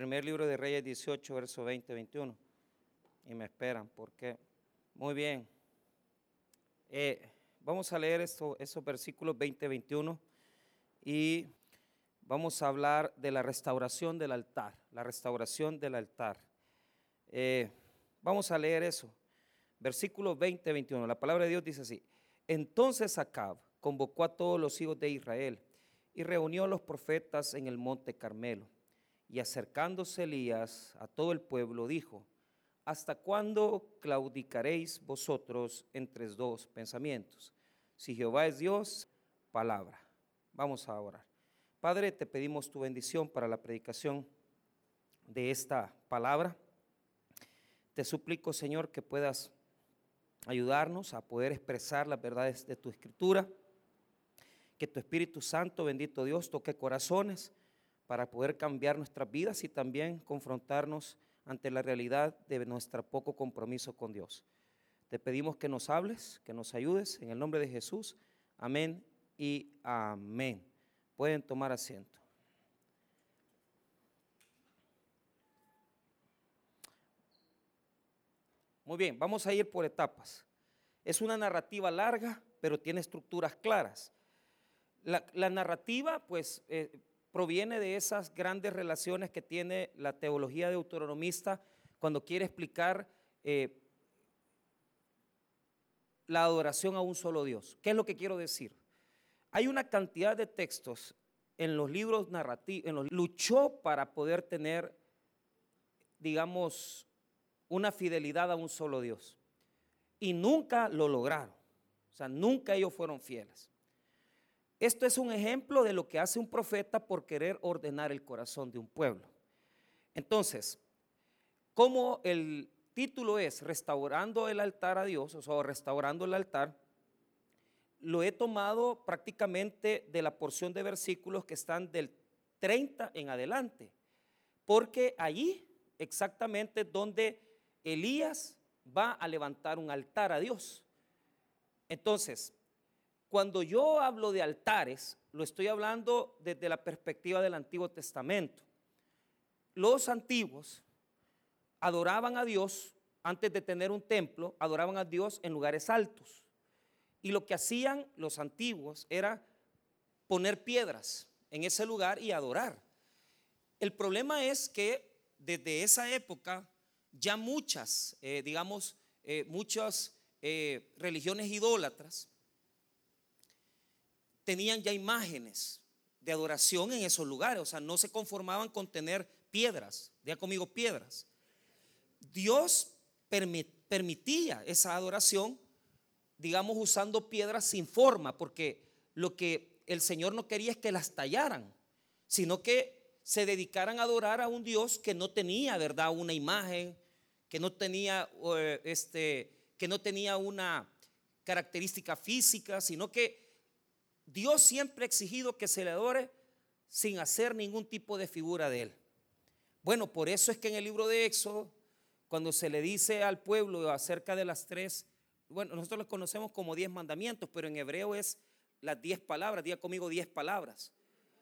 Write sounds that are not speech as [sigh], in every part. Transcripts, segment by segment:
Primer libro de Reyes 18, verso 20, 21. Y me esperan, porque muy bien. Eh, vamos a leer esto, esos versículos 20, 21 y vamos a hablar de la restauración del altar, la restauración del altar. Eh, vamos a leer eso. Versículo 20, 21. La palabra de Dios dice así. Entonces Acab convocó a todos los hijos de Israel y reunió a los profetas en el monte Carmelo. Y acercándose Elías a todo el pueblo, dijo, ¿hasta cuándo claudicaréis vosotros entre dos pensamientos? Si Jehová es Dios, palabra. Vamos a orar. Padre, te pedimos tu bendición para la predicación de esta palabra. Te suplico, Señor, que puedas ayudarnos a poder expresar las verdades de tu escritura. Que tu Espíritu Santo, bendito Dios, toque corazones para poder cambiar nuestras vidas y también confrontarnos ante la realidad de nuestro poco compromiso con Dios. Te pedimos que nos hables, que nos ayudes en el nombre de Jesús. Amén y amén. Pueden tomar asiento. Muy bien, vamos a ir por etapas. Es una narrativa larga, pero tiene estructuras claras. La, narrativa, pues, eh, proviene de esas grandes relaciones que tiene la teología de autonomista cuando quiere explicar eh, la adoración a un solo Dios. ¿Qué es lo que quiero decir? Hay una cantidad de textos en los libros narrativos, en los, luchó para poder tener, digamos, una fidelidad a un solo Dios. Y nunca lo lograron. O sea, nunca ellos fueron fieles. Esto es un ejemplo de lo que hace un profeta por querer ordenar el corazón de un pueblo. Entonces, como el título es Restaurando el altar a Dios, o sea, restaurando el altar, lo he tomado prácticamente de la porción de versículos que están del 30 en adelante, porque allí exactamente donde Elías va a levantar un altar a Dios. Entonces, cuando yo hablo de altares, lo estoy hablando desde la perspectiva del Antiguo Testamento. Los antiguos adoraban a Dios antes de tener un templo, adoraban a Dios en lugares altos. Y lo que hacían los antiguos era poner piedras en ese lugar y adorar. El problema es que desde esa época ya muchas, eh, digamos, eh, muchas eh, religiones idólatras tenían ya imágenes de adoración en esos lugares, o sea, no se conformaban con tener piedras, ya conmigo piedras. Dios permitía esa adoración, digamos, usando piedras sin forma, porque lo que el Señor no quería es que las tallaran, sino que se dedicaran a adorar a un Dios que no tenía, ¿verdad?, una imagen, que no tenía, eh, este, que no tenía una característica física, sino que Dios siempre ha exigido que se le adore sin hacer ningún tipo de figura de él. Bueno, por eso es que en el libro de Éxodo, cuando se le dice al pueblo acerca de las tres, bueno, nosotros los conocemos como diez mandamientos, pero en hebreo es las diez palabras, diga conmigo diez palabras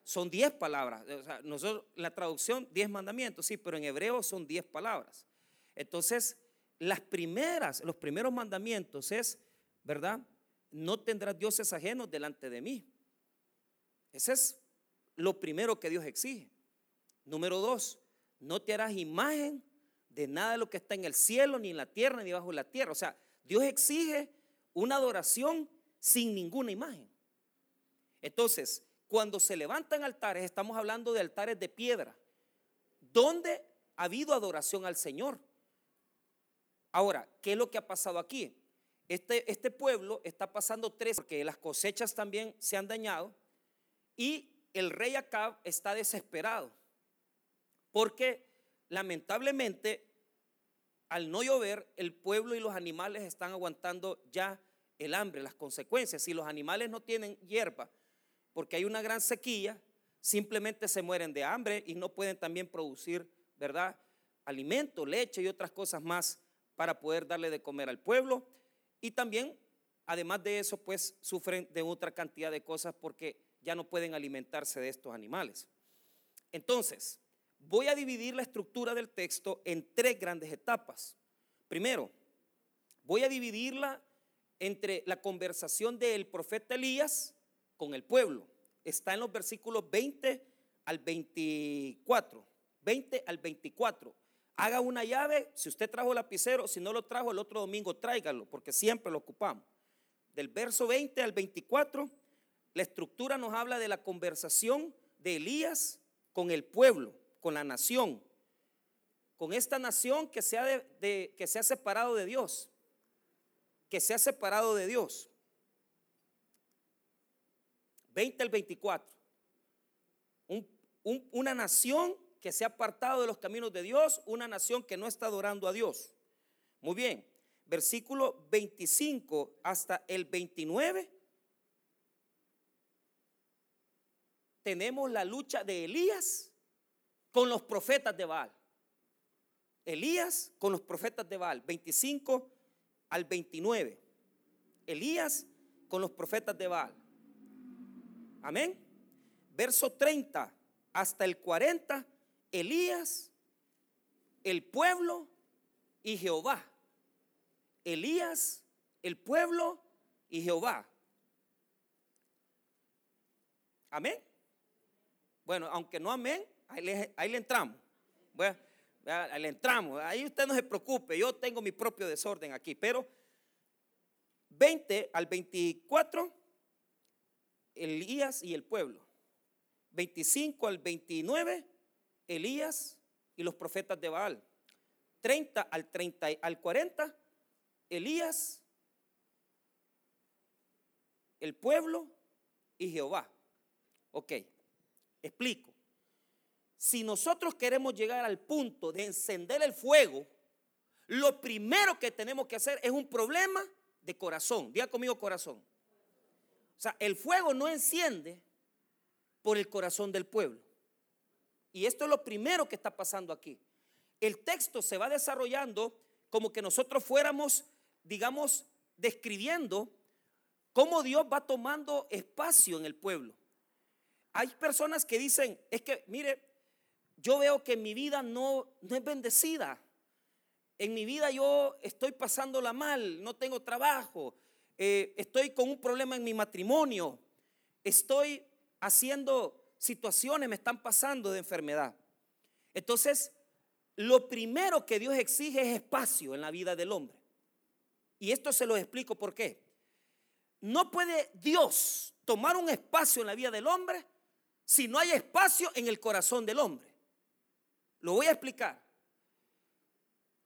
son diez palabras. O sea, nosotros, la traducción, diez mandamientos, sí, pero en hebreo son diez palabras. Entonces, las primeras, los primeros mandamientos es, ¿verdad? No tendrás dioses ajenos delante de mí. Ese es lo primero que Dios exige. Número dos, no te harás imagen de nada de lo que está en el cielo, ni en la tierra, ni bajo la tierra. O sea, Dios exige una adoración sin ninguna imagen. Entonces, cuando se levantan altares, estamos hablando de altares de piedra, donde ha habido adoración al Señor. Ahora, ¿qué es lo que ha pasado aquí? Este, este pueblo está pasando tres, porque las cosechas también se han dañado, y el rey Acab está desesperado, porque lamentablemente al no llover, el pueblo y los animales están aguantando ya el hambre, las consecuencias. Si los animales no tienen hierba, porque hay una gran sequía, simplemente se mueren de hambre y no pueden también producir, ¿verdad? Alimento, leche y otras cosas más para poder darle de comer al pueblo. Y también, además de eso, pues sufren de otra cantidad de cosas porque ya no pueden alimentarse de estos animales. Entonces, voy a dividir la estructura del texto en tres grandes etapas. Primero, voy a dividirla entre la conversación del profeta Elías con el pueblo. Está en los versículos 20 al 24. 20 al 24. Haga una llave, si usted trajo lapicero, si no lo trajo el otro domingo, tráigalo, porque siempre lo ocupamos. Del verso 20 al 24, la estructura nos habla de la conversación de Elías con el pueblo, con la nación, con esta nación que se ha, separado de Dios, que se ha separado de Dios. 20 al 24. una nación que se ha apartado de los caminos de Dios, una nación que no está adorando a Dios. Muy bien, versículo 25 hasta el 29. Tenemos la lucha de Elías con los profetas de Baal. Elías con los profetas de Baal, 25 al 29. Elías con los profetas de Baal. Amén. Verso 30 hasta el 40, Elías, el pueblo y Jehová. Elías, el pueblo y Jehová. Amén. Bueno, aunque no amén, ahí le, entramos. Bueno, ahí le entramos. Ahí usted no se preocupe, yo tengo mi propio desorden aquí. Pero 20 al 24, Elías y el pueblo. 25 al 29, Elías y los profetas de Baal. 30 al 30 al 40, Elías, el pueblo y Jehová. Ok, explico. Si nosotros queremos llegar al punto de encender el fuego, lo primero que tenemos que hacer es un problema de corazón. Diga conmigo corazón. O sea, el fuego no enciende por el corazón del pueblo. Y esto es lo primero que está pasando aquí. El texto se va desarrollando como que nosotros fuéramos digamos, describiendo cómo Dios va tomando espacio en el pueblo. Hay personas que dicen, es que, mire, yo veo que mi vida no, no es bendecida. En mi vida yo estoy pasándola mal, no tengo trabajo, eh, estoy con un problema en mi matrimonio, estoy haciendo situaciones, me están pasando de enfermedad. Entonces, lo primero que Dios exige es espacio en la vida del hombre. Y esto se lo explico por qué. No puede Dios tomar un espacio en la vida del hombre si no hay espacio en el corazón del hombre. Lo voy a explicar.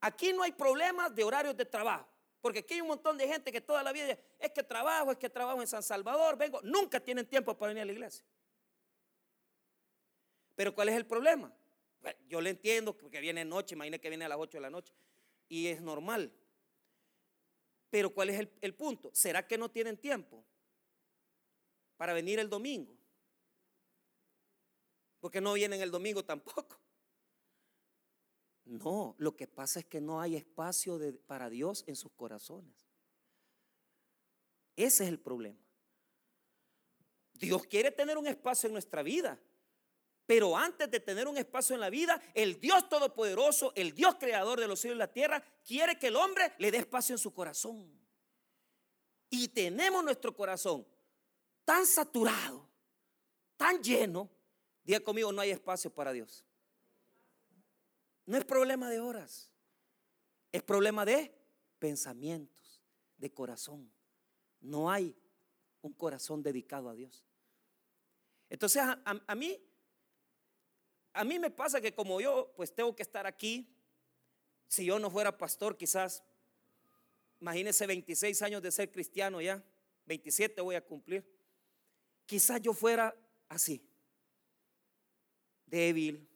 Aquí no hay problemas de horarios de trabajo. Porque aquí hay un montón de gente que toda la vida es que trabajo, es que trabajo en San Salvador, vengo, nunca tienen tiempo para venir a la iglesia. Pero ¿cuál es el problema? yo le entiendo que viene noche, imagínese que viene a las 8 de la noche y es normal. Pero ¿cuál es el, punto? ¿Será que no tienen tiempo para venir el domingo? Porque no vienen el domingo tampoco. No, lo que pasa es que no hay espacio para Dios en sus corazones. Ese es el problema. Dios quiere tener un espacio en nuestra vida, pero antes de tener un espacio en la vida, el Dios Todopoderoso, el Dios Creador de los cielos y la tierra, quiere que el hombre le dé espacio en su corazón. Y tenemos nuestro corazón tan saturado, tan lleno, diga conmigo, no hay espacio para Dios. No es problema de horas, es problema de pensamientos, de corazón. No hay un corazón dedicado a Dios. Entonces a mí a mí me pasa que como yo pues tengo que estar aquí, si yo no fuera pastor quizás, imagínese 26 años de ser cristiano ya, 27 voy a cumplir, quizás yo fuera así, débil.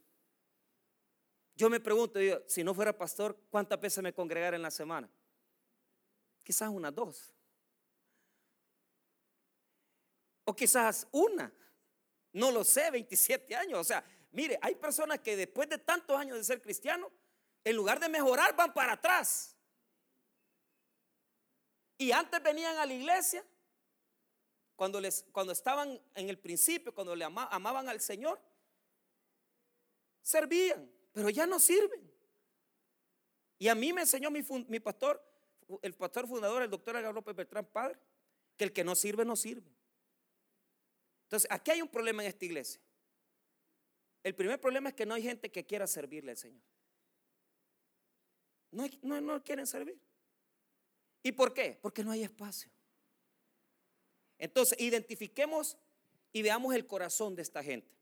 Yo me pregunto, si no fuera pastor, ¿cuántas veces me congregara en la semana? Quizás unas dos. O quizás una. No lo sé, 27 años. O sea, Mire, hay personas que después de tantos años de ser cristianos, en lugar de mejorar, van para atrás. Y antes venían a la iglesia, cuando, les, cuando estaban en el principio, cuando le amaban al Señor, servían, pero ya no sirven. Y a mí me enseñó mi, pastor, el pastor fundador, el doctor Agar López Beltrán, padre, que el que no sirve, no sirve. Entonces, aquí hay un problema en esta iglesia. El primer problema es que no hay gente que quiera servirle al Señor. No, no, no quieren servir. ¿Y por qué? Porque no hay espacio. Entonces, identifiquemos y veamos el corazón de esta gente.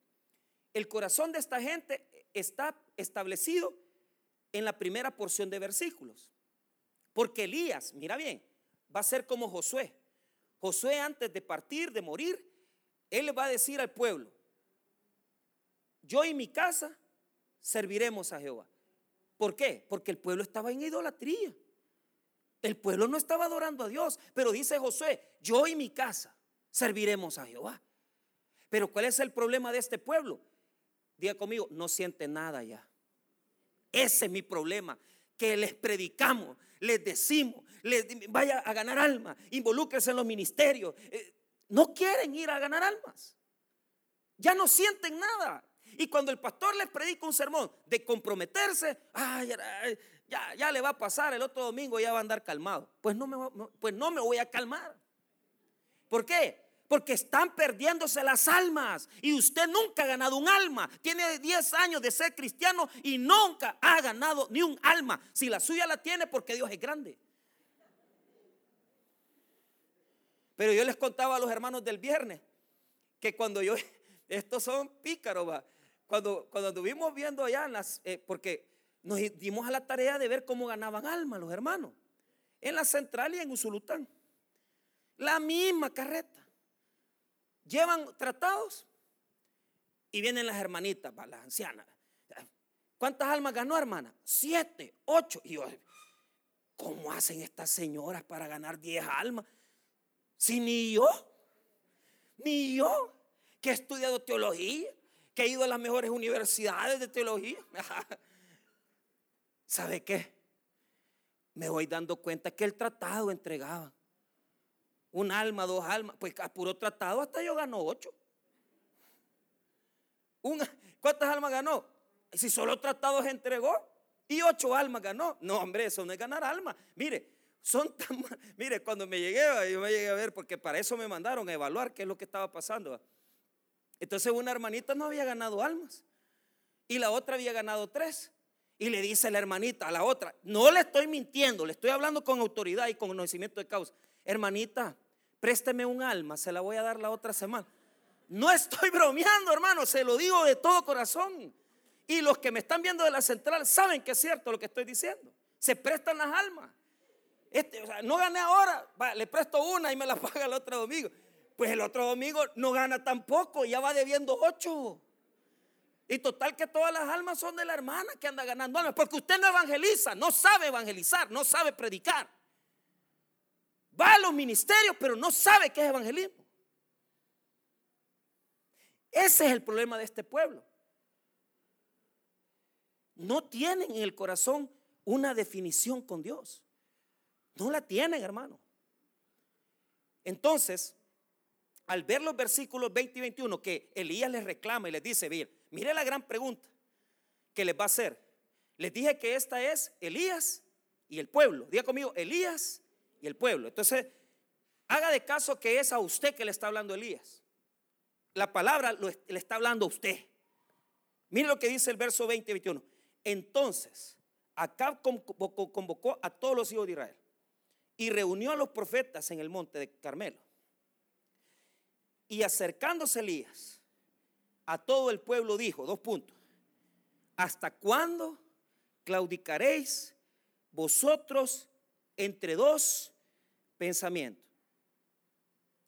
El corazón de esta gente está establecido en la primera porción de versículos. Porque Elías, mira bien, va a ser como Josué. Josué antes de partir, de morir, él le va a decir al pueblo, yo y mi casa serviremos a Jehová. ¿Por qué? Porque el pueblo estaba en idolatría. El pueblo no estaba adorando a Dios, pero dice Josué, yo y mi casa serviremos a Jehová. Pero ¿cuál es el problema de este pueblo? Diga conmigo, no siente nada ya. Ese es mi problema, que les predicamos, les decimos, les, vaya a ganar almas, involúquese en los ministerios. Eh, no quieren ir a ganar almas. Ya no sienten nada. Y cuando el pastor les predica un sermón de comprometerse, ya, ya, le va a pasar, el otro domingo ya va a andar calmado. Pues no me, pues no me voy a calmar. ¿Por qué? Porque están perdiéndose las almas. Y usted nunca ha ganado un alma. Tiene 10 años de ser cristiano y nunca ha ganado ni un alma. Si la suya la tiene, porque Dios es grande. Pero yo les contaba a los hermanos del viernes que cuando yo, [laughs] estos son pícaros, va. Cuando, cuando estuvimos viendo allá, las, eh, porque nos dimos a la tarea de ver cómo ganaban alma los hermanos, en la central y en Usulután. La misma carreta. Llevan tratados y vienen las hermanitas, las ancianas. ¿Cuántas almas ganó, hermana? Siete, ocho. Y yo, ¿cómo hacen estas señoras para ganar diez almas? Si ni yo, ni yo, que he estudiado teología, que he ido a las mejores universidades de teología. [laughs] ¿Sabe qué? Me voy dando cuenta que el tratado entregaba un alma, dos almas, pues a puro tratado hasta yo ganó ocho. ¿Cuántas almas ganó? Si solo tratados entregó y ocho almas ganó. No, hombre, eso no es ganar almas. Mire, son tan [laughs] Mire, cuando me llegué, yo me llegué a ver, porque para eso me mandaron a evaluar qué es lo que estaba pasando. Entonces una hermanita no había ganado almas y la otra había ganado tres. Y le dice la hermanita a la otra, no le estoy mintiendo, le estoy hablando con autoridad y con conocimiento de causa. Hermanita, présteme un alma, se la voy a dar la otra semana. No estoy bromeando, hermano, se lo digo de todo corazón. Y los que me están viendo de la central saben que es cierto lo que estoy diciendo. Se prestan las almas. Este, no gané ahora, le presto una y me la [laughs] paga el otro domingo. Pues el otro domingo no gana tampoco, ya va debiendo ocho. Y total que todas las almas son de la hermana que anda ganando almas, porque usted no evangeliza, no sabe evangelizar, no sabe predicar. Va a los ministerios, pero no sabe qué es evangelismo. Ese es el problema de este pueblo. No tienen en el corazón una definición con Dios. No la tienen, hermano. Entonces, al ver los versículos 20 y 21 que Elías les reclama y les dice, bien, mire la gran pregunta que les va a hacer. Les dije que esta es Elías y el pueblo. Diga conmigo, Elías y el pueblo. Entonces, haga de caso que es a usted que le está hablando Elías. La palabra le está hablando a usted. Mire lo que dice el verso 20 y 21. Entonces, Acab convocó a todos los hijos de Israel y reunió a los profetas en el monte de Carmelo. Y acercándose Elías a todo el pueblo dijo, dos puntos, ¿hasta cuándo claudicaréis vosotros entre dos pensamientos?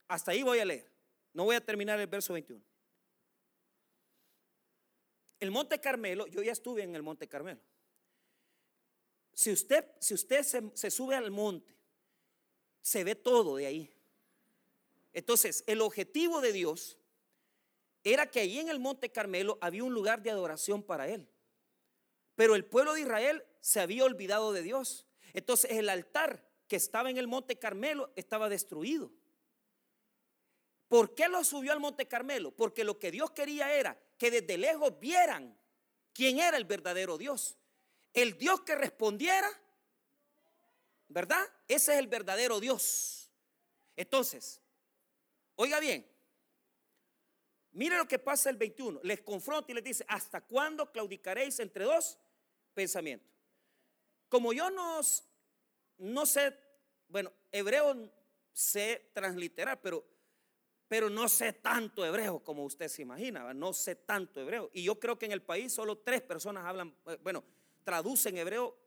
Hasta ahí voy a leer, no voy a terminar el verso 21. El monte Carmelo, yo ya estuve en el monte Carmelo. Si usted, si usted se, se sube al monte se ve todo de ahí. Entonces, el objetivo de Dios era que allí en el Monte Carmelo había un lugar de adoración para Él. Pero el pueblo de Israel se había olvidado de Dios. Entonces el altar que estaba en el Monte Carmelo estaba destruido. ¿Por qué lo subió al Monte Carmelo? Porque lo que Dios quería era que desde lejos vieran quién era el verdadero Dios. El Dios que respondiera, ¿verdad? Ese es el verdadero Dios. Entonces, oiga bien, mire lo que pasa el 21. Les confronta y les dice, ¿hasta cuándo claudicaréis entre dos pensamientos? Como yo no, sé, bueno, hebreo sé transliterar, pero pero no sé tanto hebreo como usted se imagina, no sé tanto hebreo. Y yo creo que en el país solo tres personas hablan, eh, bueno, traducen hebreo,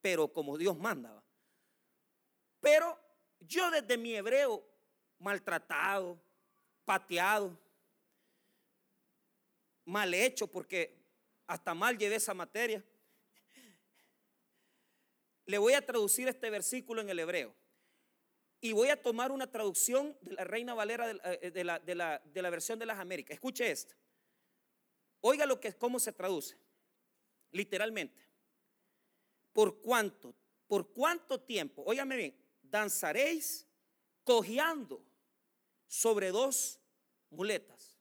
pero como Dios manda. Pero yo desde mi hebreo maltratado, pateado, mal hecho, porque hasta mal llevé esa materia, le voy a traducir este versículo en el hebreo. Y voy a tomar una traducción de la Reina Valera de, eh, la, de, la, versión de las Américas. Escuche esto. Oiga lo que cómo se traduce. Literalmente. ¿Por cuánto? ¿Por cuánto tiempo? Óigame bien. Danzaréis cojeando sobre dos muletas.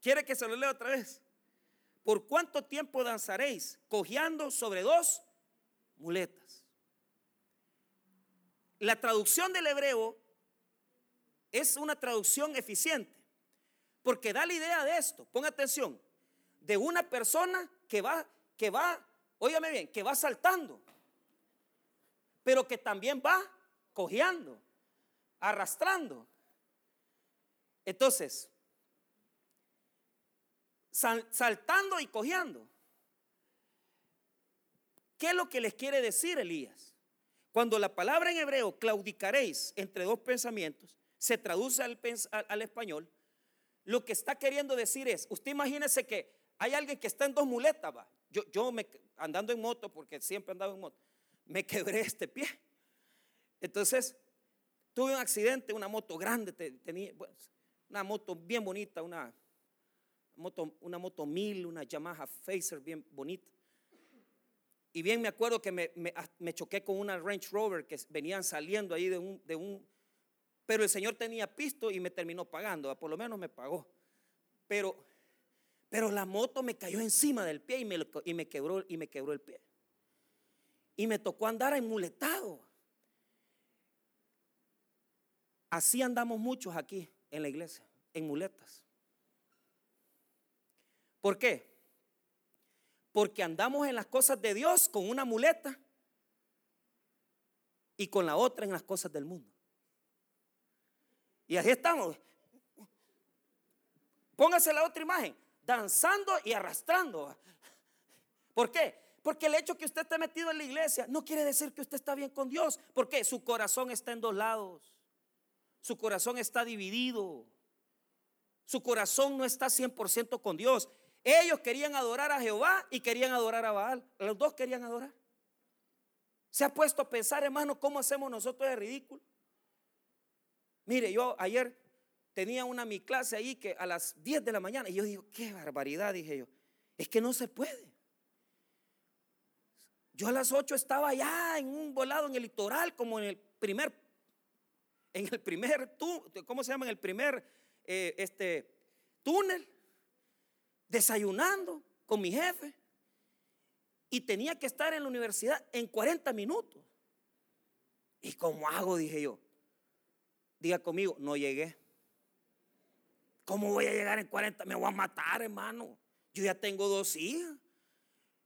¿Quiere que se lo lea otra vez? ¿Por cuánto tiempo danzaréis cojeando sobre dos muletas? La traducción del hebreo es una traducción eficiente, porque da la idea de esto, ponga atención, de una persona que va, que va, óigame bien, que va saltando, pero que también va cojeando, arrastrando. Entonces, saltando y cojeando. ¿Qué es lo que les quiere decir Elías? Cuando la palabra en hebreo claudicaréis entre dos pensamientos se traduce al, español, lo que está queriendo decir es, usted imagínese que hay alguien que está en dos muletas, va. Yo, yo me, andando en moto, porque siempre he andado en moto, me quebré este pie. Entonces, tuve un accidente, una moto grande, tenía, una moto bien bonita, una moto, una moto mil, una Yamaha Facer bien bonita. Y bien me acuerdo que me, choqué con una Range Rover que venían saliendo ahí de un, de un... Pero el Señor tenía pisto y me terminó pagando, por lo menos me pagó. Pero, pero la moto me cayó encima del pie y me, y me, quebró, y me quebró el pie. Y me tocó andar enmuletado. Así andamos muchos aquí en la iglesia, en muletas. ¿Por qué? porque andamos en las cosas de Dios con una muleta y con la otra en las cosas del mundo. Y así estamos. Póngase la otra imagen, danzando y arrastrando. ¿Por qué? Porque el hecho que usted esté metido en la iglesia no quiere decir que usted está bien con Dios, porque su corazón está en dos lados. Su corazón está dividido. Su corazón no está 100% con Dios. Ellos querían adorar a Jehová y querían adorar a Baal. Los dos querían adorar. Se ha puesto a pensar, hermano, cómo hacemos nosotros de ridículo. Mire, yo ayer tenía una mi clase ahí que a las 10 de la mañana, y yo digo, qué barbaridad, dije yo. Es que no se puede. Yo a las 8 estaba allá en un volado en el litoral, como en el primer, en el primer, ¿cómo se llama? En el primer eh, este, túnel desayunando con mi jefe y tenía que estar en la universidad en 40 minutos. ¿Y cómo hago? Dije yo. Diga conmigo, no llegué. ¿Cómo voy a llegar en 40? Me voy a matar, hermano. Yo ya tengo dos hijas.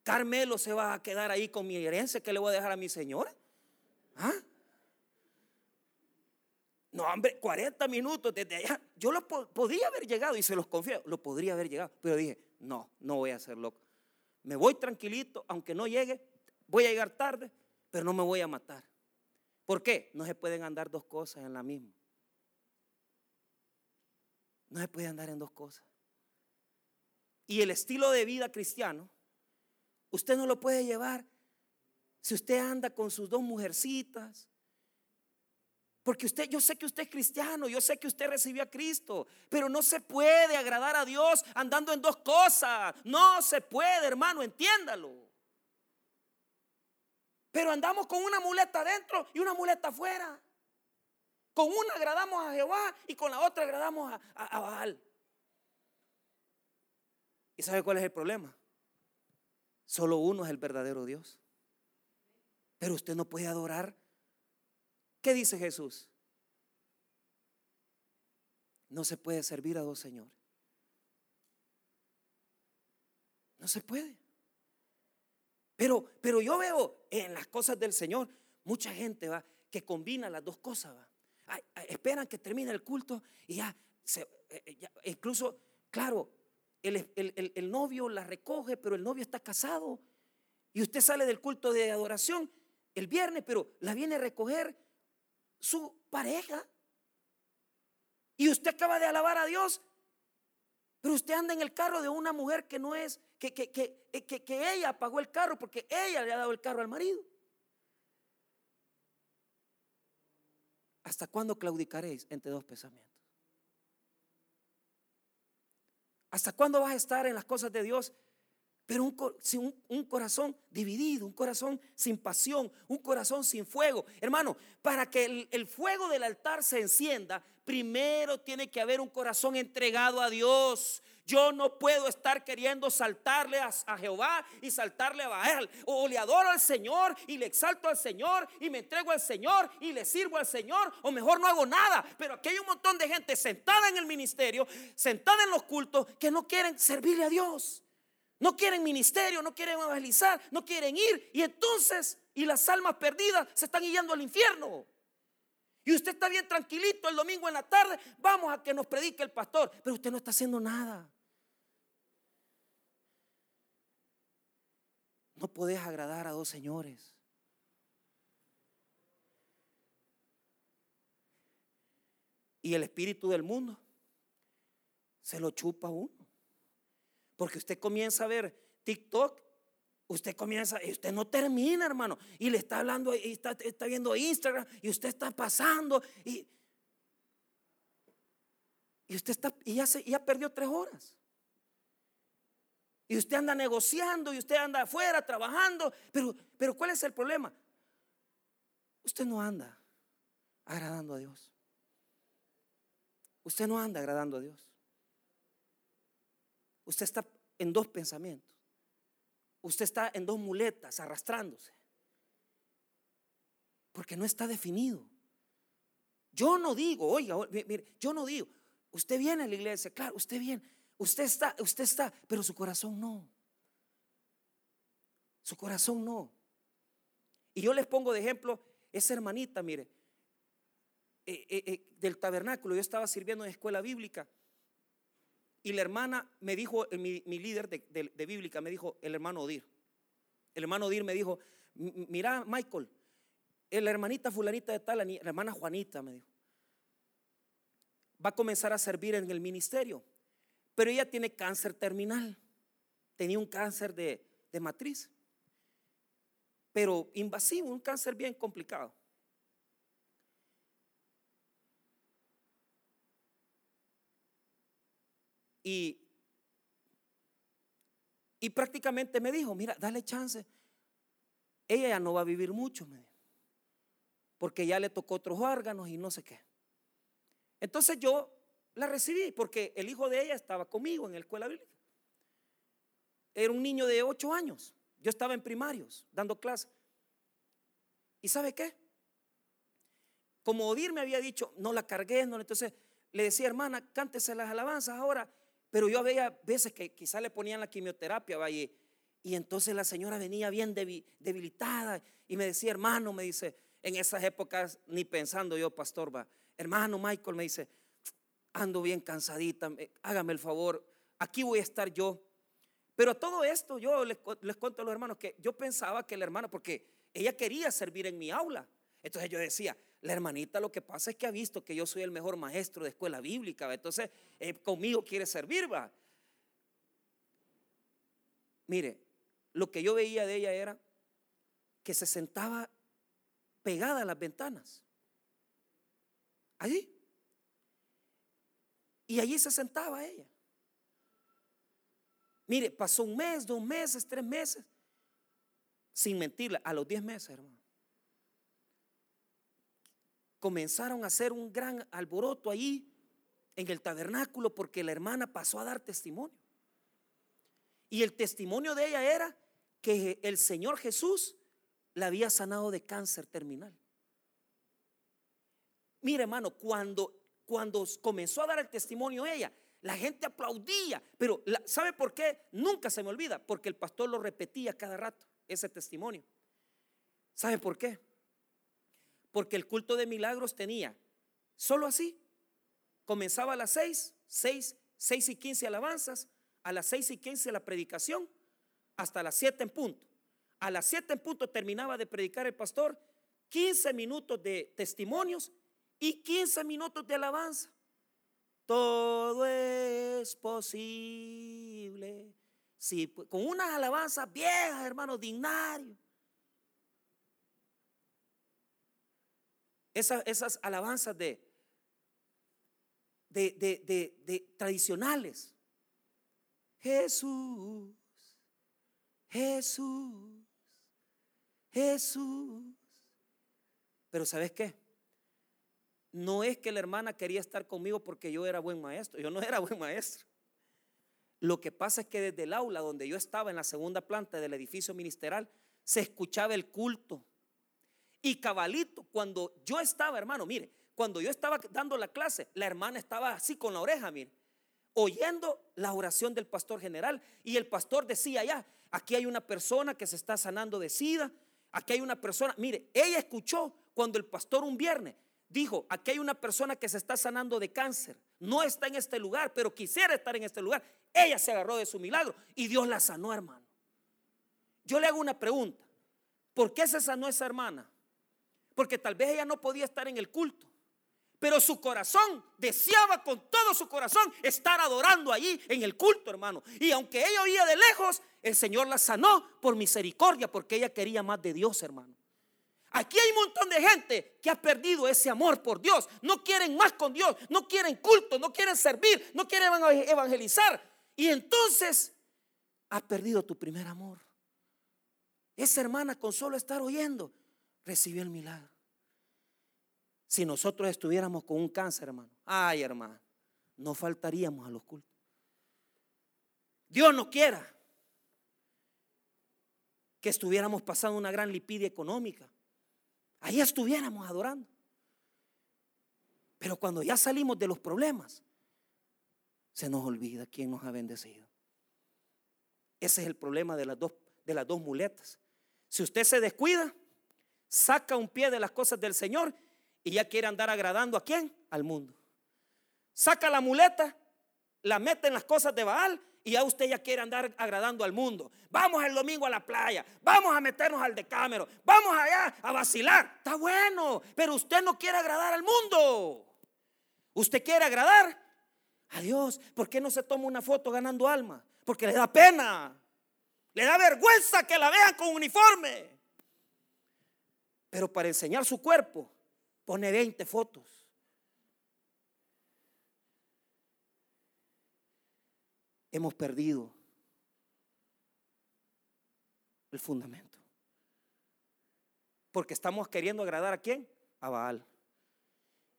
Carmelo se va a quedar ahí con mi herencia que le voy a dejar a mi señora. ¿Ah? No, hombre, 40 minutos desde allá. Yo lo podía haber llegado y se los confío, lo podría haber llegado, pero dije, no, no voy a ser loco. Me voy tranquilito, aunque no llegue, voy a llegar tarde, pero no me voy a matar. ¿Por qué? No se pueden andar dos cosas en la misma. No se puede andar en dos cosas. Y el estilo de vida cristiano, usted no lo puede llevar si usted anda con sus dos mujercitas, porque usted, yo sé que usted es cristiano, yo sé que usted recibió a Cristo, pero no se puede agradar a Dios andando en dos cosas. No se puede, hermano, entiéndalo. Pero andamos con una muleta adentro y una muleta afuera. Con una agradamos a Jehová y con la otra agradamos a, a, Baal. ¿Y sabe cuál es el problema? Solo uno es el verdadero Dios. Pero usted no puede adorar. ¿Qué dice Jesús? No se puede servir a dos señores. No se puede. Pero, pero yo veo en las cosas del Señor mucha gente va que combina las dos cosas. Esperan que termine el culto y ya, eh, eh, incluso, claro, el, el, novio la recoge, pero el novio está casado. Y usted sale del culto de adoración el viernes, pero la viene a recoger su pareja. Y usted acaba de alabar a Dios, pero usted anda en el carro de una mujer que no es, que, que, que, eh, que, ella pagó el carro porque ella le ha dado el carro al marido. ¿Hasta cuándo claudicaréis entre dos pensamientos? ¿Hasta cuándo vas a estar en las cosas de Dios? Pero un, un, corazón dividido, un corazón sin pasión, un corazón sin fuego. Hermano, para que el, el fuego del altar se encienda, primero tiene que haber un corazón entregado a Dios. Yo no puedo estar queriendo saltarle a, Jehová y saltarle a Baal. O le adoro al Señor y le exalto al Señor y me entrego al Señor y le sirvo al Señor. O mejor no hago nada. Pero aquí hay un montón de gente sentada en el ministerio, sentada en los cultos, que no quieren servirle a Dios. No quieren ministerio, no quieren evangelizar, no quieren ir. Y entonces, y las almas perdidas se están yendo al infierno. Y usted está bien tranquilito el domingo en la tarde, vamos a que nos predique el pastor, pero usted no está haciendo nada. No podés agradar a dos señores. Y el espíritu del mundo se lo chupa uno. Porque usted comienza a ver TikTok, usted comienza, y usted no termina, hermano. Y le está hablando, y está, viendo Instagram, y usted está pasando, y, usted está, y ya, se, perdió tres horas. Y usted anda negociando y usted anda afuera trabajando. Pero ¿cuál es el problema? Usted no anda agradando a Dios. Usted no anda agradando a Dios. Usted está en dos pensamientos. Usted está en dos muletas arrastrándose. Porque no está definido. Yo no digo, oiga, mire, yo no digo, usted viene a la iglesia, claro, usted viene, Usted está, usted está, pero su corazón no. Su corazón no. Y yo les pongo de ejemplo esa hermanita, mire, eh, eh, eh, del tabernáculo. Yo estaba sirviendo en escuela bíblica y la hermana me dijo, mi, líder de, bíblica me dijo, el hermano Odir. El hermano Odir me dijo, mira Michael, la hermanita fulanita de tal, la hermana Juanita me dijo, va a comenzar a servir en el ministerio. Pero ella tiene cáncer terminal. Tenía un cáncer de, matriz. Pero invasivo, un cáncer bien complicado. Y, prácticamente me dijo, mira, dale chance. Ella ya no va a vivir mucho, porque ya le tocó otros órganos y no sé qué. Entonces yo la recibí porque el hijo de ella estaba conmigo en la escuela bíblica. Era un niño de 8 años. Yo estaba en primarios dando clase. ¿Y sabe qué? Como Odir me había dicho, no la cargué, no, entonces le decía, hermana, cántese las alabanzas ahora. Pero yo veía veces que quizá le ponían la quimioterapia, vaya, y entonces la señora venía bien debilitada y me decía, hermano, me dice, en esas épocas ni pensando yo, pastor, va, hermano Michael, me dice, ando bien cansadita, hágame el favor, aquí voy a estar yo. Pero todo esto yo les, les cuento a los hermanos que yo pensaba que la hermana, porque ella quería servir en mi aula. Entonces yo decía, la hermanita lo que pasa es que ha visto que yo soy el mejor maestro de escuela bíblica, entonces eh, conmigo quiere servir, va. Mire, lo que yo veía de ella era que se sentaba pegada a las ventanas. Allí. Y allí se sentaba ella. Mire, pasó un mes, dos meses, tres meses. Sin mentirle, a los diez meses, hermano. Comenzaron a hacer un gran alboroto allí en el tabernáculo porque la hermana pasó a dar testimonio. Y el testimonio de ella era que el Señor Jesús la había sanado de cáncer terminal. Mire, hermano, cuando, cuando comenzó a dar el testimonio ella, la gente aplaudía, pero ¿sabe por qué? Nunca se me olvida, porque el pastor lo repetía cada rato, ese testimonio. ¿Sabe por qué? Porque el culto de milagros tenía, solo así, comenzaba a las seis, seis, seis y quince alabanzas, a las seis y quince la predicación, hasta las siete en punto. A las siete en punto terminaba de predicar el pastor, 15 minutos de testimonios y 15 minutos de alabanza. Todo es posible. Sí, pues, con unas alabanzas viejas, hermano, dignario. Esas, esas alabanzas de, de, de, de tradicionales. Jesús, Jesús, Jesús. Pero ¿sabes qué? No es que la hermana quería estar conmigo porque yo era buen maestro. Yo no era buen maestro. Lo que pasa es que desde el aula donde yo estaba en la segunda planta del edificio ministerial se escuchaba el culto. Y cabalito, cuando yo estaba, hermano, mire, cuando yo estaba dando la clase, la hermana estaba así con la oreja, mire, oyendo la oración del pastor general. Y el pastor decía ya, aquí hay una persona que se está sanando de sida, aquí hay una persona, mire, ella escuchó cuando el pastor un viernes dijo, aquí hay una persona que se está sanando de cáncer, no está en este lugar, pero quisiera estar en este lugar. Ella se agarró de su milagro y Dios la sanó, hermano. Yo le hago una pregunta, ¿por qué se sanó esa hermana? Porque tal vez ella no podía estar en el culto, pero su corazón deseaba con todo su corazón estar adorando allí en el culto, hermano. Y aunque ella oía de lejos, el Señor la sanó por misericordia, porque ella quería más de Dios, hermano. Aquí hay un montón de gente que ha perdido ese amor por Dios. No quieren más con Dios, no quieren culto, no quieren servir, no quieren evangelizar. Y entonces ha perdido tu primer amor. Esa hermana con solo estar oyendo recibió el milagro. Si nosotros estuviéramos con un cáncer, hermano, ay hermano, no faltaríamos a los cultos. Dios no quiera que estuviéramos pasando una gran lipidia económica ahí estuviéramos adorando. Pero cuando ya salimos de los problemas, se nos olvida quién nos ha bendecido. Ese es el problema de las dos, de las dos muletas. Si usted se descuida, saca un pie de las cosas del Señor y ya quiere andar agradando a quién? Al mundo. Saca la muleta, la mete en las cosas de Baal y ya usted ya quiere andar agradando al mundo. Vamos el domingo a la playa, vamos a meternos al decámero, vamos allá a vacilar. Está bueno, pero usted no quiere agradar al mundo. Usted quiere agradar a Dios. ¿Por qué no se toma una foto ganando alma? Porque le da pena. Le da vergüenza que la vean con uniforme. Pero para enseñar su cuerpo, pone 20 fotos. hemos perdido el fundamento. Porque estamos queriendo agradar a quién? A Baal.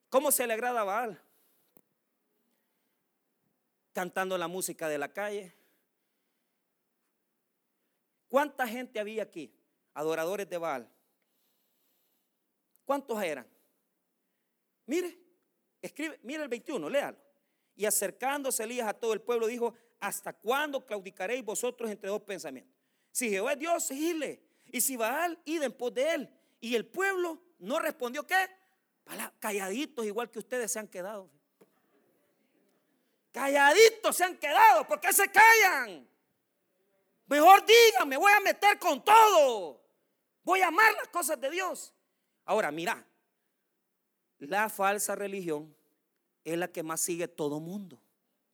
¿Cómo se le agrada a Baal? Cantando la música de la calle. ¿Cuánta gente había aquí? Adoradores de Baal. ¿Cuántos eran? Mire, escribe, mire el 21, léalo. Y acercándose Elías a todo el pueblo, dijo: ¿hasta cuándo claudicaréis vosotros entre dos pensamientos? Si Jehová es Dios, seguidle. Y si Baal, id en pos de él. Y el pueblo no respondió, ¿qué? Calladitos, igual que ustedes se han quedado. Calladitos se han quedado. ¿Por qué se callan? Mejor digan, me voy a meter con todo. Voy a amar las cosas de Dios. Ahora, mira, la falsa religión es la que más sigue todo mundo.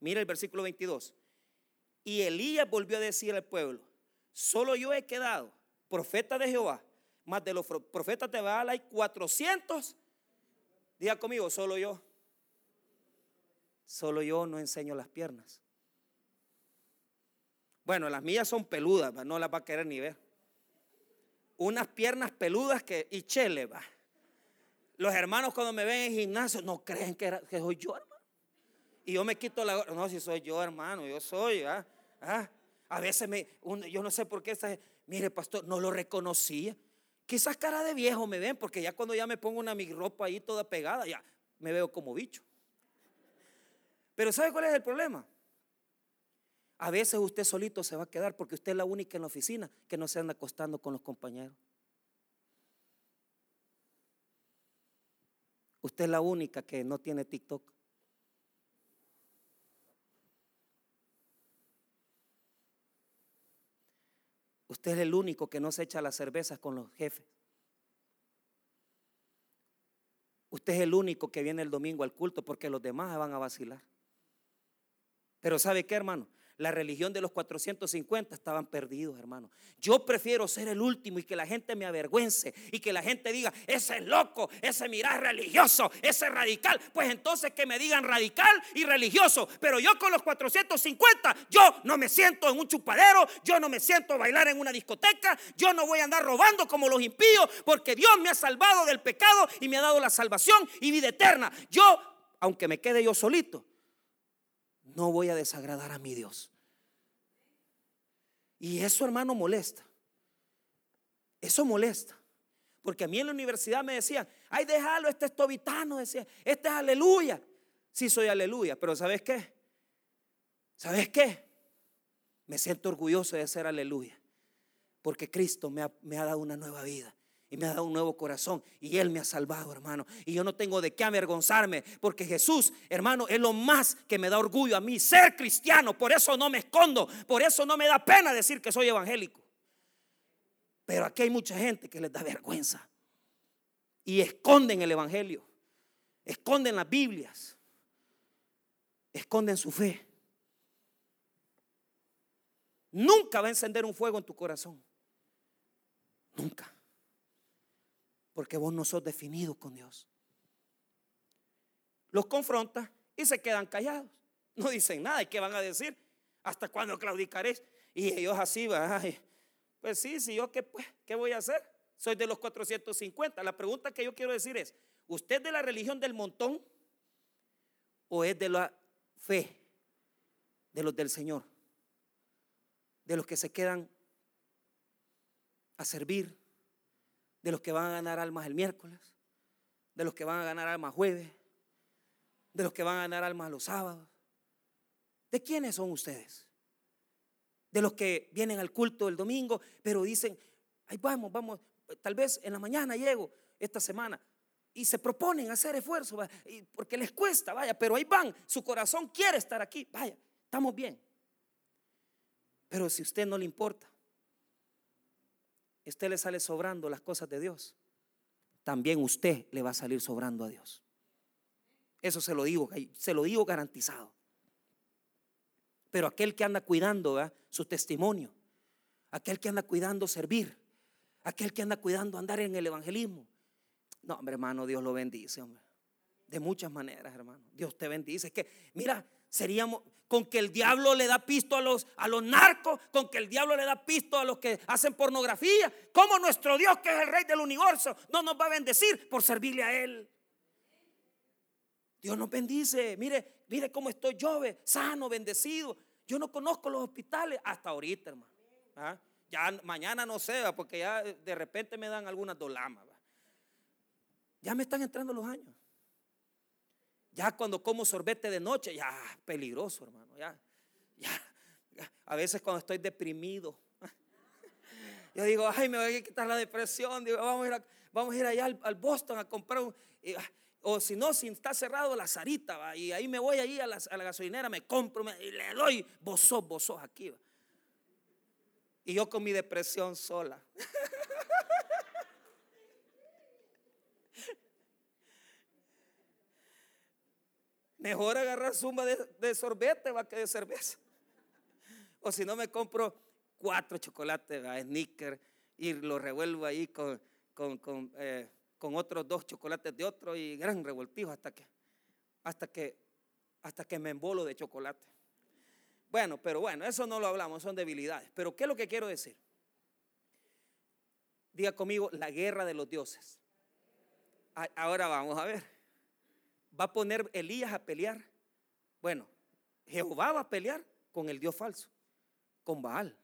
Mira el versículo 22. Y Elías volvió a decir al pueblo, solo yo he quedado profeta de Jehová, más de los profetas de Baal hay 400. Diga conmigo, solo yo. Solo yo no enseño las piernas. Bueno, las mías son peludas, no las va a querer ni ver. Unas piernas peludas que, y chele, va. Los hermanos cuando me ven en gimnasio no creen que, soy yo, hermano. Y yo me quito la... No, si soy yo, hermano, yo soy. ¿Ah? A veces me, yo no sé por qué Mire, pastor, no lo reconocía. Quizás cara de viejo me ven, porque ya cuando ya me pongo una mi ropa ahí toda pegada, ya me veo como bicho. Pero ¿sabe cuál es el problema? A veces usted solito se va a quedar porque usted es la única en la oficina que no se anda acostando con los compañeros. Usted es la única que no tiene TikTok. Usted es el único que no se echa las cervezas con los jefes. Usted es el único que viene el domingo al culto porque los demás van a vacilar. Pero ¿sabe qué, hermano? La religión de los 450 estaban perdidos, hermano. Yo prefiero ser el último y que la gente me avergüence y que la gente diga, ese es loco, ese mirar religioso, ese radical. Pues entonces que me digan radical y religioso. Pero yo con los 450, yo no me siento en un chupadero, yo no me siento a bailar en una discoteca, yo no voy a andar robando como los impíos, porque Dios me ha salvado del pecado y me ha dado la salvación y vida eterna. Yo, aunque me quede yo solito, no voy a desagradar a mi Dios. Y eso, hermano, molesta. Eso molesta. Porque a mí en la universidad me decían, ay, déjalo, este es tobitano, decía, este es aleluya. Sí, soy aleluya, pero ¿sabes qué? ¿Sabes qué? Me siento orgulloso de ser aleluya. Porque Cristo me ha, me ha dado una nueva vida y me ha dado un nuevo corazón y Él me ha salvado, hermano. Y yo no tengo de qué avergonzarme, porque Jesús, hermano, es lo más que me da orgullo a mí, ser cristiano. Por eso no me escondo, por eso no me da pena decir que soy evangélico. Pero aquí hay mucha gente que les da vergüenza y esconden el Evangelio, esconden las Biblias, esconden su fe. Nunca va a encender un fuego en tu corazón. Nunca porque vos no sos definido con Dios. Los confronta y se quedan callados. No dicen nada. ¿Y qué van a decir? ¿Hasta cuándo claudicaréis? Y ellos así, van. pues sí, sí, yo qué, pues, qué voy a hacer. Soy de los 450. La pregunta que yo quiero decir es, ¿usted es de la religión del montón o es de la fe de los del Señor? De los que se quedan a servir, de los que van a ganar almas el miércoles, de los que van a ganar almas jueves, de los que van a ganar almas los sábados. ¿De quiénes son ustedes? De los que vienen al culto el domingo, pero dicen, ay, vamos, vamos, tal vez en la mañana llego esta semana. Y se proponen hacer esfuerzo, porque les cuesta, vaya, pero ahí van, su corazón quiere estar aquí, vaya, estamos bien. Pero si a usted no le importa, usted le sale sobrando las cosas de Dios, también usted le va a salir sobrando a Dios. Eso se lo digo, se lo digo garantizado. Pero aquel que anda cuidando su testimonio, aquel que anda cuidando servir, aquel que anda cuidando andar en el evangelismo. No, hombre, hermano, Dios lo bendice, hombre. De muchas maneras, hermano. Dios te bendice. Es que, mira, seríamos, con que el diablo le da pisto a los, a los narcos, con que el diablo le da pisto a los que hacen pornografía. ¿Cómo nuestro Dios, que es el rey del universo, no nos va a bendecir por servirle a Él? Dios nos bendice. Mire, mire cómo estoy yo, sano, bendecido. Yo no conozco los hospitales hasta ahorita, hermano. ¿Ah? Ya mañana no sé, porque ya de repente me dan algunas dolamas. Ya me están entrando los años. Ya cuando como sorbete de noche, ya peligroso, hermano. Ya, ya, A veces cuando estoy deprimido, [laughs] yo digo, ay, me voy a quitar la depresión. Digo, vamos a ir, vamos a ir allá al, Boston a comprar un. o si no, si está cerrado la Sarita, ¿va? y ahí me voy ahí a la, gasolinera, me compro y le doy bozos, bozos aquí. Y yo con mi depresión sola. [laughs] Mejor agarrar suma de, sorbete va que de cerveza. O si no me compro cuatro chocolates, a sneaker y lo revuelvo ahí con, con, eh, con, otros dos chocolates de otro y gran revoltijo hasta que, hasta que, hasta que me embolo de chocolate. Bueno, pero bueno, eso no lo hablamos, son debilidades. Pero ¿qué es lo que quiero decir? Diga conmigo, la guerra de los dioses. Ahora vamos a ver va a poner Elías a pelear? Bueno, Jehová va a pelear con el Dios falso, con Baal.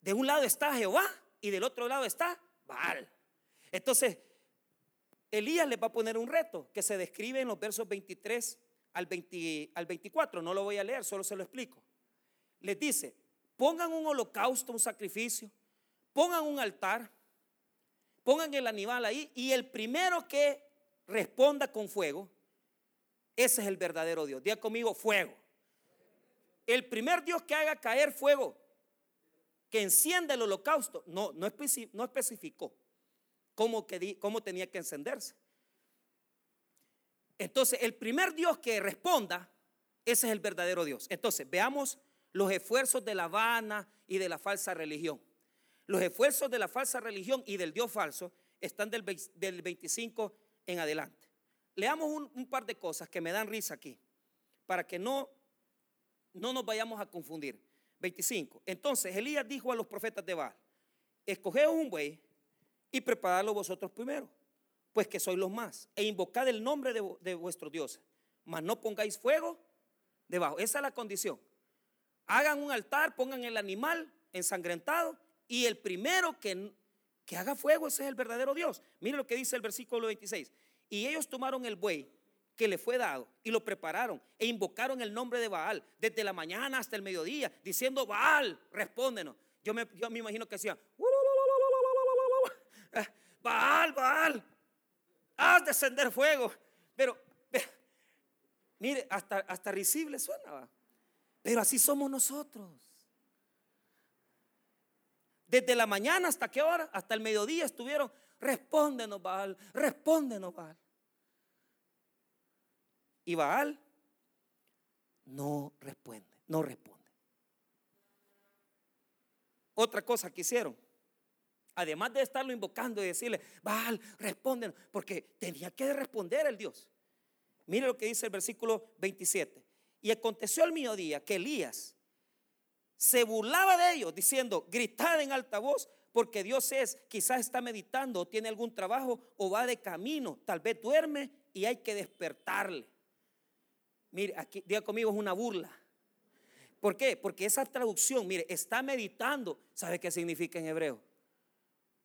de un lado está Jehová y del otro lado está Baal. Entonces, Elías le va a poner un reto que se describe en los versos 23 al, 20, al 24. No lo voy a leer, solo se lo explico. Les dice, pongan un holocausto, un sacrificio, pongan un altar, pongan el animal ahí y el primero que responda con fuego, ese es el verdadero Dios. Diga conmigo, fuego. El primer Dios que haga caer fuego, que encienda el holocausto, no, no, especificó cómo, cómo tenía que encenderse. Entonces, el primer Dios que responda, ese es el verdadero Dios. Entonces, veamos los esfuerzos de la vana y de la falsa religión. Los esfuerzos de la falsa religión y del Dios falso están del, 25 en adelante. Leamos un, par de cosas que me dan risa aquí, para que no, no nos vayamos a confundir. 25. Entonces Elías dijo a los profetas de Baal, escogeos un buey y preparadlo vosotros primero, pues que sois los más, e invocad el nombre de, de vuestros dioses, mas no pongáis fuego debajo. Esa es la condición. Hagan un altar, pongan el animal ensangrentado y el primero que, que haga fuego, ese es el verdadero Dios. Mire lo que dice el versículo 26. Y ellos tomaron el buey que le fue dado y lo prepararon e invocaron el nombre de Baal desde la mañana hasta el mediodía, diciendo, Baal, respóndenos. Yo me, yo me imagino que decían, [laughs] Baal, Baal, haz descender fuego. Pero, mire, hasta, hasta risible suena. Pero así somos nosotros. Desde la mañana hasta qué hora? Hasta el mediodía estuvieron. Respóndenos, Baal. Respóndenos, Baal. Y Baal no responde, no responde. Otra cosa que hicieron, además de estarlo invocando y decirle, Baal, respóndenos, porque tenía que responder el Dios. Mire lo que dice el versículo 27. Y aconteció al mediodía que Elías se burlaba de ellos, diciendo, gritad en alta voz, porque Dios es, quizás está meditando, o tiene algún trabajo, o va de camino, tal vez duerme y hay que despertarle. Mire, aquí, diga conmigo, es una burla. ¿Por qué? Porque esa traducción, mire, está meditando. ¿Sabe qué significa en hebreo?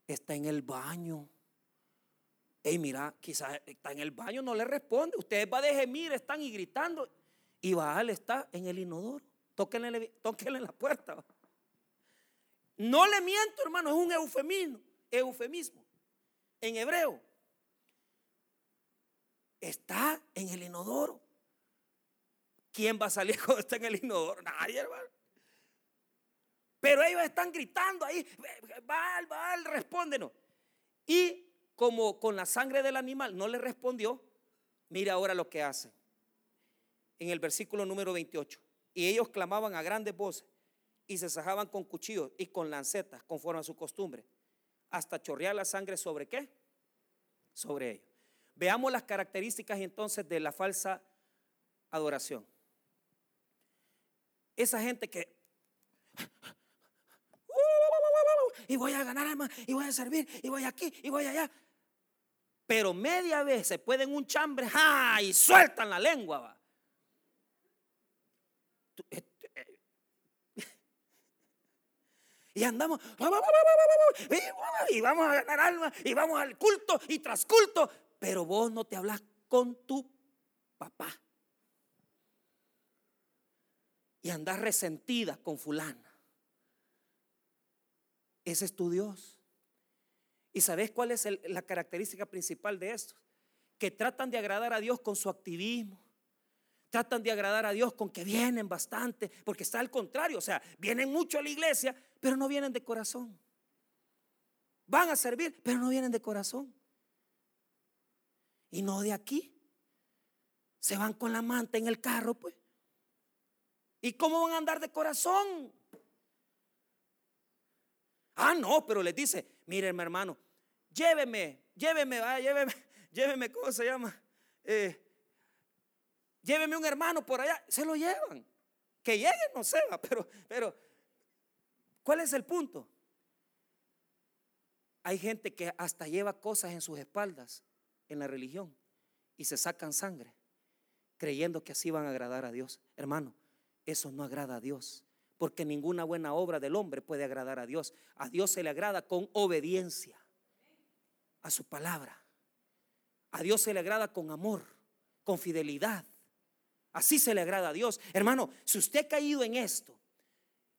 Está en el baño. Ey, mira, quizás está en el baño, no le responde. Ustedes va de gemir, están y gritando. Y Baal está en el inodoro. Tóquenle, la puerta. No le miento, hermano, es un eufemismo, eufemismo. En hebreo. Está en el inodoro. ¿Quién va a salir [laughs] cuando está en el inodoro? Nadie, hermano. Pero ellos están gritando ahí, Baal, Baal, respóndenos. Y como con la sangre del animal no le respondió, mira ahora lo que hacen. En el versículo número 28. Y ellos clamaban a grandes voces y se sajaban con cuchillos y con lancetas, conforme a su costumbre, hasta chorrear la sangre sobre qué? Sobre ellos. Veamos las características entonces de la falsa adoración. Esa gente que y voy a ganar alma, y voy a servir, y voy aquí, y voy allá. Pero media vez se pueden un chambre, ¡ja! y sueltan la lengua. Va. Este, eh, y andamos, y vamos a ganar alma, y vamos al culto, y tras culto, pero vos no te hablas con tu papá y andas resentida con fulana. Ese es tu Dios. ¿Y sabes cuál es la característica principal de esto? Que tratan de agradar a Dios con su activismo. Tratan de agradar a Dios con que vienen bastante, porque está al contrario, o sea, vienen mucho a la iglesia, pero no vienen de corazón. Van a servir, pero no vienen de corazón. Y no de aquí. Se van con la manta en el carro, pues. ¿Y cómo van a andar de corazón? Ah, no, pero les dice, miren mi hermano, lléveme, lléveme, lléveme, [laughs] lléveme, ¿cómo se llama? Eh, lléveme un hermano por allá, se lo llevan. Que llegue, no sé, pero, pero, ¿cuál es el punto? Hay gente que hasta lleva cosas en sus espaldas en la religión y se sacan sangre creyendo que así van a agradar a Dios. Hermano, eso no agrada a Dios, porque ninguna buena obra del hombre puede agradar a Dios. A Dios se le agrada con obediencia a su palabra. A Dios se le agrada con amor, con fidelidad. Así se le agrada a Dios. Hermano, si usted ha caído en esto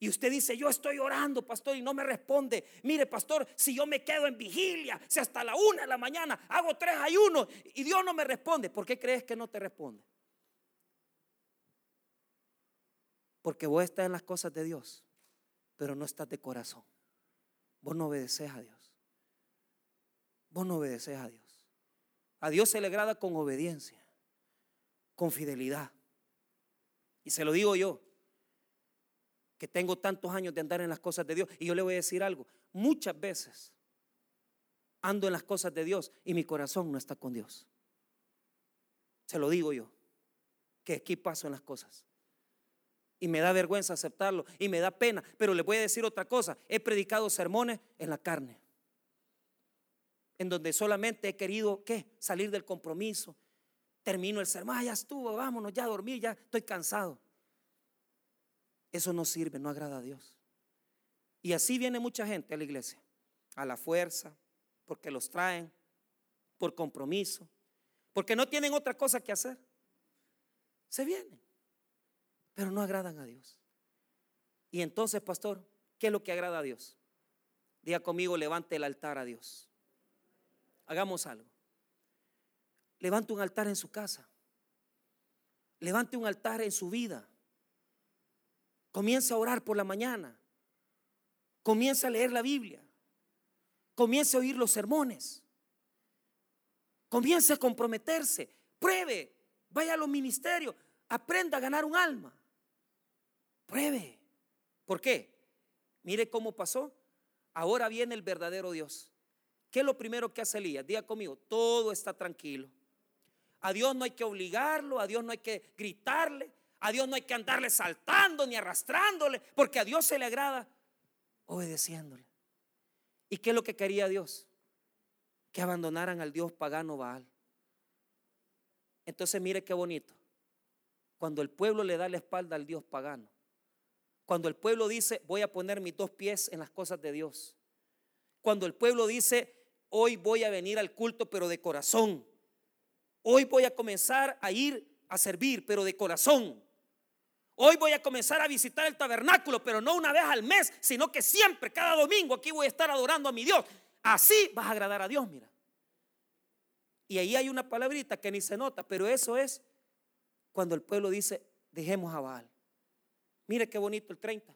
y usted dice, yo estoy orando, pastor, y no me responde. Mire, pastor, si yo me quedo en vigilia, si hasta la una de la mañana hago tres ayunos y Dios no me responde, ¿por qué crees que no te responde? Porque vos estás en las cosas de Dios, pero no estás de corazón. Vos no obedeces a Dios. Vos no obedeces a Dios. A Dios se le agrada con obediencia, con fidelidad. Y se lo digo yo, que tengo tantos años de andar en las cosas de Dios. Y yo le voy a decir algo, muchas veces ando en las cosas de Dios y mi corazón no está con Dios. Se lo digo yo, que aquí paso en las cosas. Y me da vergüenza aceptarlo y me da pena. Pero le voy a decir otra cosa. He predicado sermones en la carne. En donde solamente he querido, ¿qué? Salir del compromiso. Termino el sermón, ah, ya estuvo, vámonos, ya a dormir, ya estoy cansado. Eso no sirve, no agrada a Dios. Y así viene mucha gente a la iglesia. A la fuerza, porque los traen, por compromiso, porque no tienen otra cosa que hacer. Se vienen pero no agradan a Dios. Y entonces, pastor, ¿qué es lo que agrada a Dios? Diga conmigo, levante el altar a Dios. Hagamos algo. Levante un altar en su casa. Levante un altar en su vida. Comienza a orar por la mañana. Comienza a leer la Biblia. Comienza a oír los sermones. Comienza a comprometerse. Pruebe. Vaya a los ministerios. Aprenda a ganar un alma. Pruebe. ¿Por qué? Mire cómo pasó. Ahora viene el verdadero Dios. ¿Qué es lo primero que hace Elías? Diga conmigo, todo está tranquilo. A Dios no hay que obligarlo, a Dios no hay que gritarle, a Dios no hay que andarle saltando ni arrastrándole, porque a Dios se le agrada obedeciéndole. ¿Y qué es lo que quería Dios? Que abandonaran al Dios pagano Baal. Entonces mire qué bonito. Cuando el pueblo le da la espalda al Dios pagano, cuando el pueblo dice, voy a poner mis dos pies en las cosas de Dios. Cuando el pueblo dice, hoy voy a venir al culto, pero de corazón. Hoy voy a comenzar a ir a servir, pero de corazón. Hoy voy a comenzar a visitar el tabernáculo, pero no una vez al mes, sino que siempre, cada domingo, aquí voy a estar adorando a mi Dios. Así vas a agradar a Dios, mira. Y ahí hay una palabrita que ni se nota, pero eso es cuando el pueblo dice, dejemos a Baal. Mire qué bonito el 30.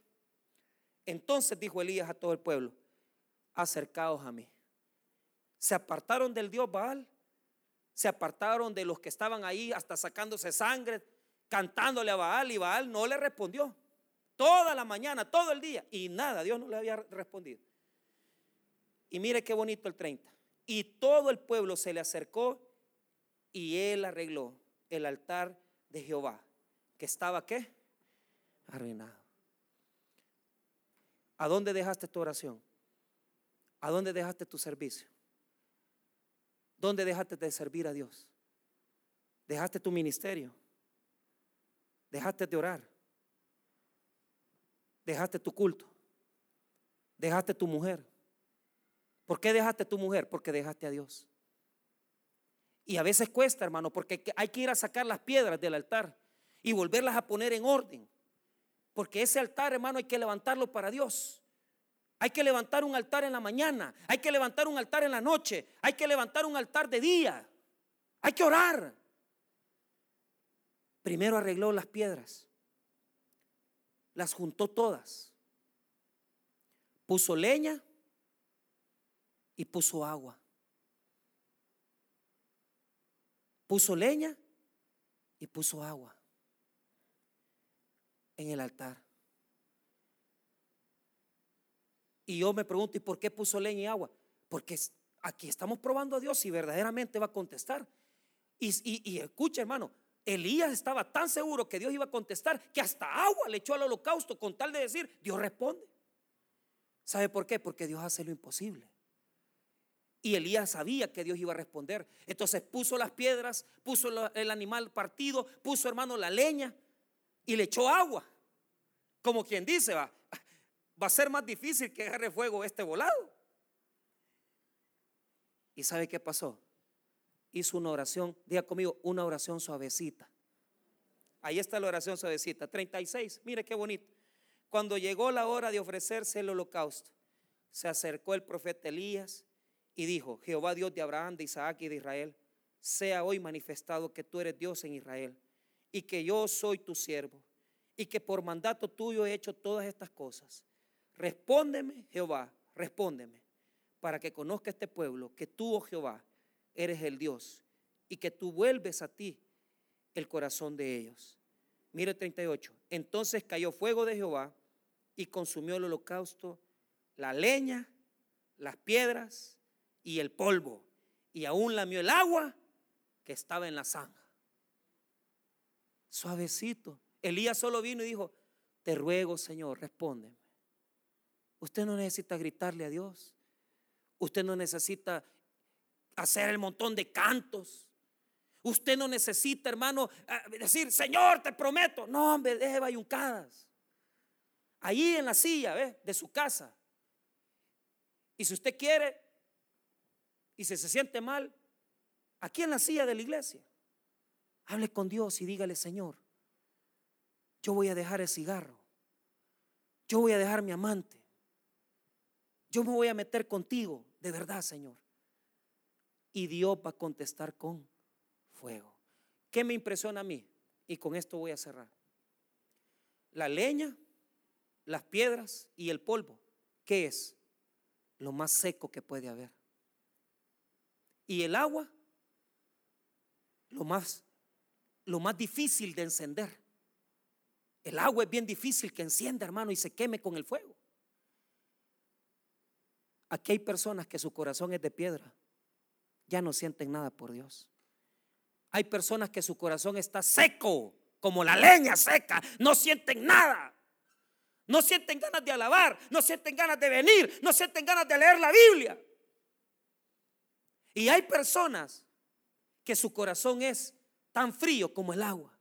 Entonces dijo Elías a todo el pueblo, acercaos a mí. Se apartaron del Dios Baal, se apartaron de los que estaban ahí hasta sacándose sangre, cantándole a Baal y Baal no le respondió. Toda la mañana, todo el día y nada, Dios no le había respondido. Y mire qué bonito el 30. Y todo el pueblo se le acercó y él arregló el altar de Jehová, que estaba qué? arruinado. ¿A dónde dejaste tu oración? ¿A dónde dejaste tu servicio? ¿Dónde dejaste de servir a Dios? ¿Dejaste tu ministerio? ¿Dejaste de orar? ¿Dejaste tu culto? ¿Dejaste tu mujer? ¿Por qué dejaste tu mujer? Porque dejaste a Dios. Y a veces cuesta, hermano, porque hay que ir a sacar las piedras del altar y volverlas a poner en orden. Porque ese altar, hermano, hay que levantarlo para Dios. Hay que levantar un altar en la mañana, hay que levantar un altar en la noche, hay que levantar un altar de día. Hay que orar. Primero arregló las piedras, las juntó todas, puso leña y puso agua. Puso leña y puso agua en el altar. Y yo me pregunto, ¿y por qué puso leña y agua? Porque aquí estamos probando a Dios si verdaderamente va a contestar. Y, y, escucha, hermano, Elías estaba tan seguro que Dios iba a contestar que hasta agua le echó al holocausto con tal de decir, Dios responde. ¿Sabe por qué? Porque Dios hace lo imposible. Y Elías sabía que Dios iba a responder. Entonces puso las piedras, puso el animal partido, puso hermano la leña y le echó agua. Como quien dice, va, va a ser más difícil que agarre fuego este volado. ¿Y sabe qué pasó? Hizo una oración, diga conmigo, una oración suavecita. Ahí está la oración suavecita, 36, mire qué bonito. Cuando llegó la hora de ofrecerse el holocausto, se acercó el profeta Elías y dijo, Jehová Dios de Abraham, de Isaac y de Israel, sea hoy manifestado que tú eres Dios en Israel y que yo soy tu siervo y que por mandato tuyo he hecho todas estas cosas. Respóndeme, Jehová, respóndeme, para que conozca este pueblo que tú, oh Jehová, eres el Dios y que tú vuelves a ti el corazón de ellos. Mire 38. Entonces cayó fuego de Jehová y consumió el holocausto, la leña, las piedras y el polvo, y aún lamió el agua que estaba en la zanja. Suavecito. Elías solo vino y dijo, te ruego Señor, respóndeme. Usted no necesita gritarle a Dios. Usted no necesita hacer el montón de cantos. Usted no necesita, hermano, decir, Señor, te prometo. No, hombre, deje bayuncadas. Allí en la silla, ¿ve? De su casa. Y si usted quiere y si se siente mal, aquí en la silla de la iglesia, hable con Dios y dígale, Señor, yo voy a dejar el cigarro. Yo voy a dejar mi amante. Yo me voy a meter contigo, de verdad, Señor. Y Dios va a contestar con fuego. ¿Qué me impresiona a mí? Y con esto voy a cerrar. La leña, las piedras y el polvo. ¿Qué es? Lo más seco que puede haber. Y el agua, lo más, lo más difícil de encender. El agua es bien difícil que encienda, hermano, y se queme con el fuego. Aquí hay personas que su corazón es de piedra. Ya no sienten nada por Dios. Hay personas que su corazón está seco, como la leña seca. No sienten nada. No sienten ganas de alabar, no sienten ganas de venir, no sienten ganas de leer la Biblia. Y hay personas que su corazón es tan frío como el agua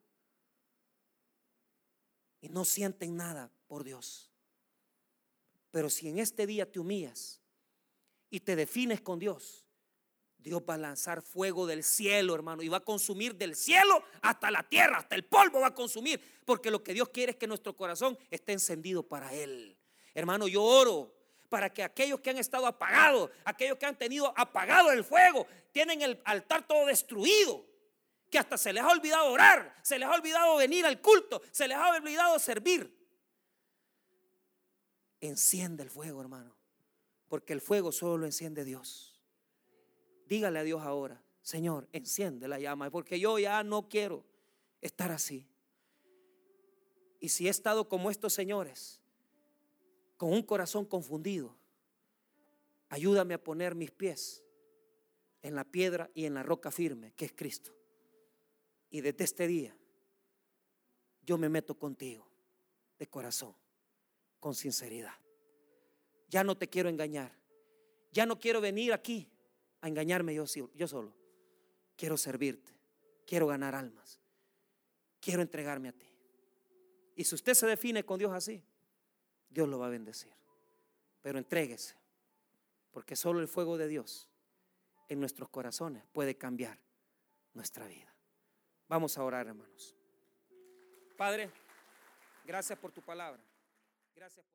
y no sienten nada por Dios. Pero si en este día te humillas y te defines con Dios, Dios va a lanzar fuego del cielo, hermano, y va a consumir del cielo hasta la tierra, hasta el polvo va a consumir, porque lo que Dios quiere es que nuestro corazón esté encendido para Él. Hermano, yo oro para que aquellos que han estado apagados, aquellos que han tenido apagado el fuego, tienen el altar todo destruido que hasta se les ha olvidado orar, se les ha olvidado venir al culto, se les ha olvidado servir. Enciende el fuego, hermano, porque el fuego solo lo enciende Dios. Dígale a Dios ahora, Señor, enciende la llama, porque yo ya no quiero estar así. Y si he estado como estos señores, con un corazón confundido, ayúdame a poner mis pies en la piedra y en la roca firme, que es Cristo. Y desde este día yo me meto contigo de corazón, con sinceridad. Ya no te quiero engañar. Ya no quiero venir aquí a engañarme yo, solo. Quiero servirte. Quiero ganar almas. Quiero entregarme a ti. Y si usted se define con Dios así, Dios lo va a bendecir. Pero entréguese, porque solo el fuego de Dios en nuestros corazones puede cambiar nuestra vida. Vamos a orar, hermanos. Padre, gracias por tu palabra. Gracias por